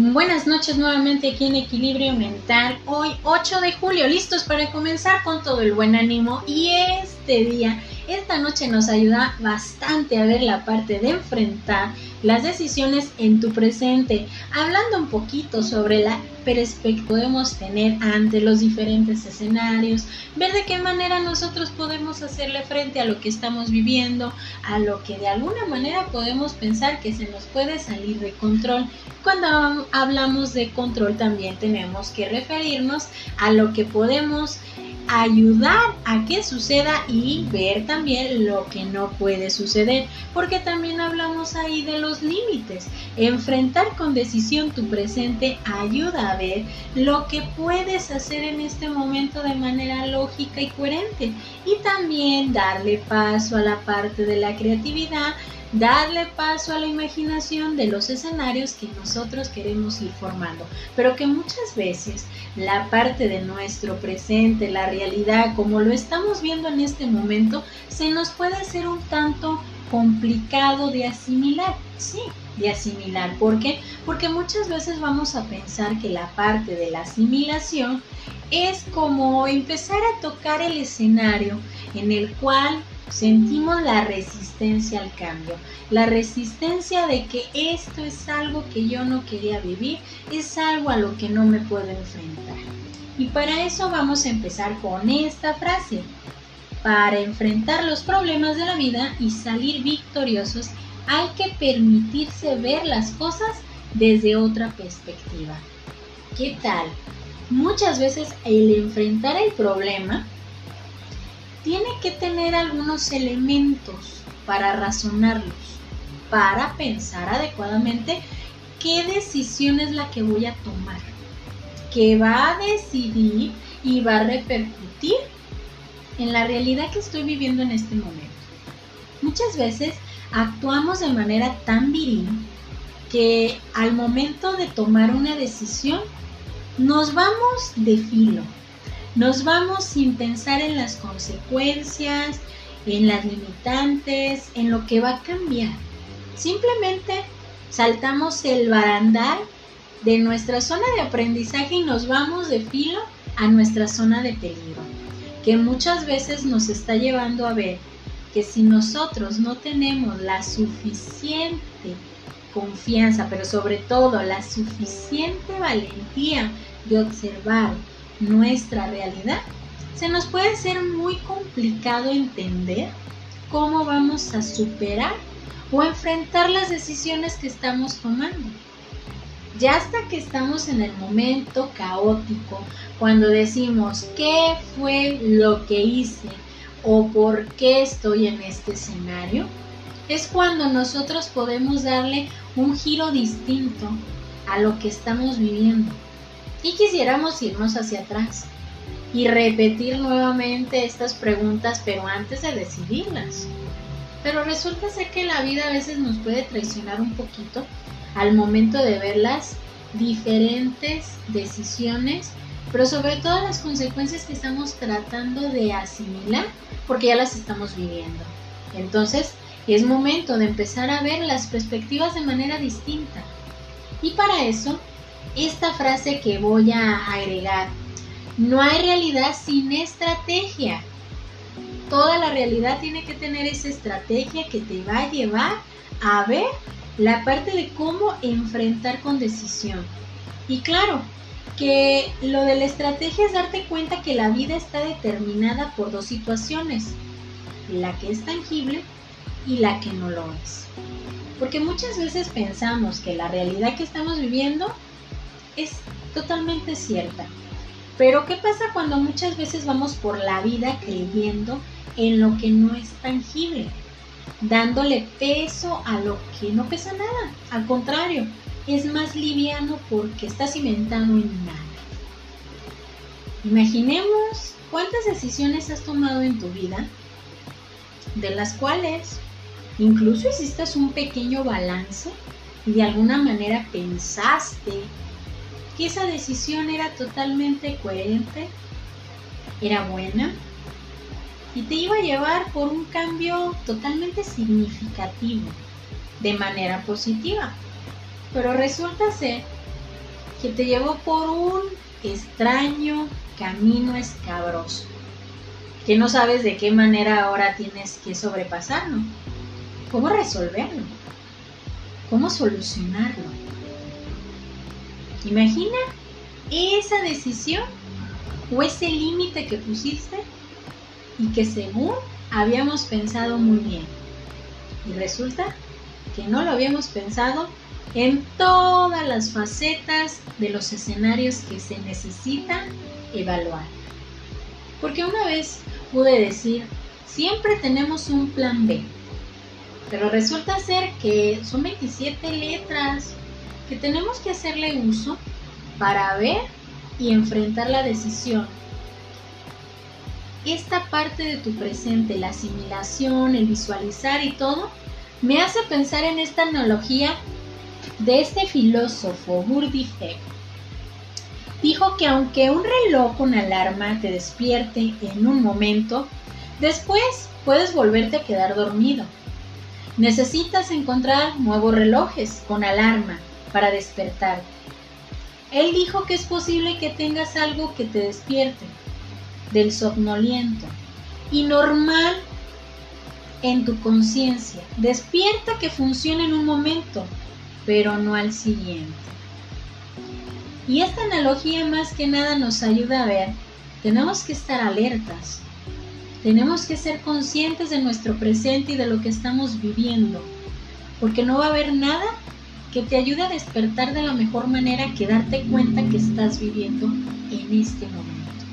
Buenas noches nuevamente aquí en Equilibrio Mental. Hoy 8 de julio, listos para comenzar con todo el buen ánimo y este día esta noche nos ayuda bastante a ver la parte de enfrentar las decisiones en tu presente, hablando un poquito sobre la perspectiva que podemos tener ante los diferentes escenarios, ver de qué manera nosotros podemos hacerle frente a lo que estamos viviendo, a lo que de alguna manera podemos pensar que se nos puede salir de control. Cuando hablamos de control también tenemos que referirnos a lo que podemos ayudar a que suceda y ver también lo que no puede suceder, porque también hablamos ahí de los límites. Enfrentar con decisión tu presente ayuda a ver lo que puedes hacer en este momento de manera lógica y coherente y también darle paso a la parte de la creatividad darle paso a la imaginación de los escenarios que nosotros queremos ir formando, pero que muchas veces la parte de nuestro presente, la realidad, como lo estamos viendo en este momento, se nos puede hacer un tanto complicado de asimilar, sí, de asimilar. ¿Por qué? Porque muchas veces vamos a pensar que la parte de la asimilación es como empezar a tocar el escenario en el cual sentimos la resistencia al cambio, la resistencia de que esto es algo que yo no quería vivir, es algo a lo que no me puedo enfrentar. Y para eso vamos a empezar con esta frase. Para enfrentar los problemas de la vida y salir victoriosos hay que permitirse ver las cosas desde otra perspectiva. ¿Qué tal? Muchas veces el enfrentar el problema tiene que tener algunos elementos para razonarlos, para pensar adecuadamente qué decisión es la que voy a tomar, que va a decidir y va a repercutir en la realidad que estoy viviendo en este momento. Muchas veces actuamos de manera tan viril que al momento de tomar una decisión nos vamos de filo, nos vamos sin pensar en las consecuencias, en las limitantes, en lo que va a cambiar. Simplemente saltamos el barandal de nuestra zona de aprendizaje y nos vamos de filo a nuestra zona de peligro, que muchas veces nos está llevando a ver que si nosotros no tenemos la suficiente confianza, pero sobre todo la suficiente valentía de observar, nuestra realidad, se nos puede ser muy complicado entender cómo vamos a superar o enfrentar las decisiones que estamos tomando. Ya hasta que estamos en el momento caótico, cuando decimos qué fue lo que hice o por qué estoy en este escenario, es cuando nosotros podemos darle un giro distinto a lo que estamos viviendo y quisiéramos irnos hacia atrás y repetir nuevamente estas preguntas, pero antes de decidirlas. Pero resulta ser que la vida a veces nos puede traicionar un poquito al momento de ver las diferentes decisiones, pero sobre todo las consecuencias que estamos tratando de asimilar, porque ya las estamos viviendo. Entonces, es momento de empezar a ver las perspectivas de manera distinta. Y para eso esta frase que voy a agregar. No hay realidad sin estrategia. Toda la realidad tiene que tener esa estrategia que te va a llevar a ver la parte de cómo enfrentar con decisión. Y claro, que lo de la estrategia es darte cuenta que la vida está determinada por dos situaciones, la que es tangible y la que no lo es. Porque muchas veces pensamos que la realidad que estamos viviendo es totalmente cierta. Pero ¿qué pasa cuando muchas veces vamos por la vida creyendo en lo que no es tangible? Dándole peso a lo que no pesa nada. Al contrario, es más liviano porque está cimentado en nada. Imaginemos cuántas decisiones has tomado en tu vida, de las cuales incluso hiciste un pequeño balance y de alguna manera pensaste que esa decisión era totalmente coherente, era buena y te iba a llevar por un cambio totalmente significativo, de manera positiva. Pero resulta ser que te llevó por un extraño camino escabroso, que no sabes de qué manera ahora tienes que sobrepasarlo, cómo resolverlo, cómo solucionarlo. Imagina esa decisión o ese límite que pusiste y que según habíamos pensado muy bien. Y resulta que no lo habíamos pensado en todas las facetas de los escenarios que se necesitan evaluar. Porque una vez pude decir, siempre tenemos un plan B, pero resulta ser que son 27 letras que tenemos que hacerle uso para ver y enfrentar la decisión. Esta parte de tu presente, la asimilación, el visualizar y todo, me hace pensar en esta analogía de este filósofo Gurdjieff. Dijo que aunque un reloj con alarma te despierte en un momento, después puedes volverte a quedar dormido. Necesitas encontrar nuevos relojes con alarma para despertar. Él dijo que es posible que tengas algo que te despierte del somnoliento y normal en tu conciencia. Despierta que funcione en un momento, pero no al siguiente. Y esta analogía más que nada nos ayuda a ver, tenemos que estar alertas, tenemos que ser conscientes de nuestro presente y de lo que estamos viviendo, porque no va a haber nada que te ayude a despertar de la mejor manera que darte cuenta que estás viviendo en este momento.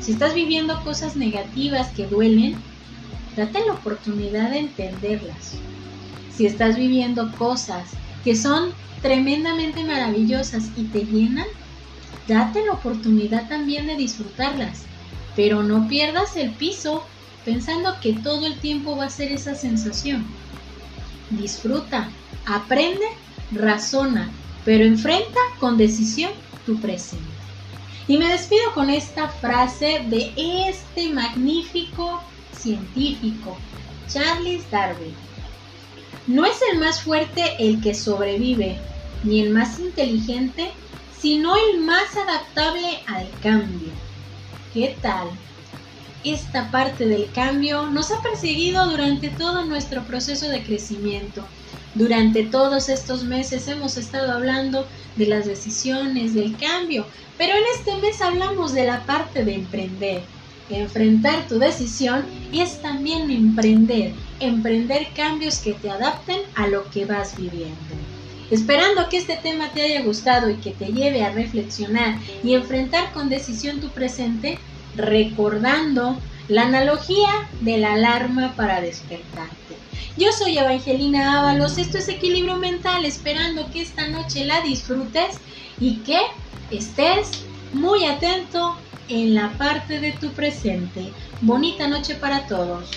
Si estás viviendo cosas negativas que duelen, date la oportunidad de entenderlas. Si estás viviendo cosas que son tremendamente maravillosas y te llenan, date la oportunidad también de disfrutarlas, pero no pierdas el piso pensando que todo el tiempo va a ser esa sensación. Disfruta, aprende razona, pero enfrenta con decisión tu presente. Y me despido con esta frase de este magnífico científico, Charles Darwin. No es el más fuerte el que sobrevive, ni el más inteligente, sino el más adaptable al cambio. ¿Qué tal? Esta parte del cambio nos ha perseguido durante todo nuestro proceso de crecimiento durante todos estos meses hemos estado hablando de las decisiones, del cambio, pero en este mes hablamos de la parte de emprender. Enfrentar tu decisión y es también emprender, emprender cambios que te adapten a lo que vas viviendo. Esperando que este tema te haya gustado y que te lleve a reflexionar y enfrentar con decisión tu presente, recordando la analogía de la alarma para despertarte. Yo soy Evangelina Ábalos, esto es Equilibrio Mental, esperando que esta noche la disfrutes y que estés muy atento en la parte de tu presente. Bonita noche para todos.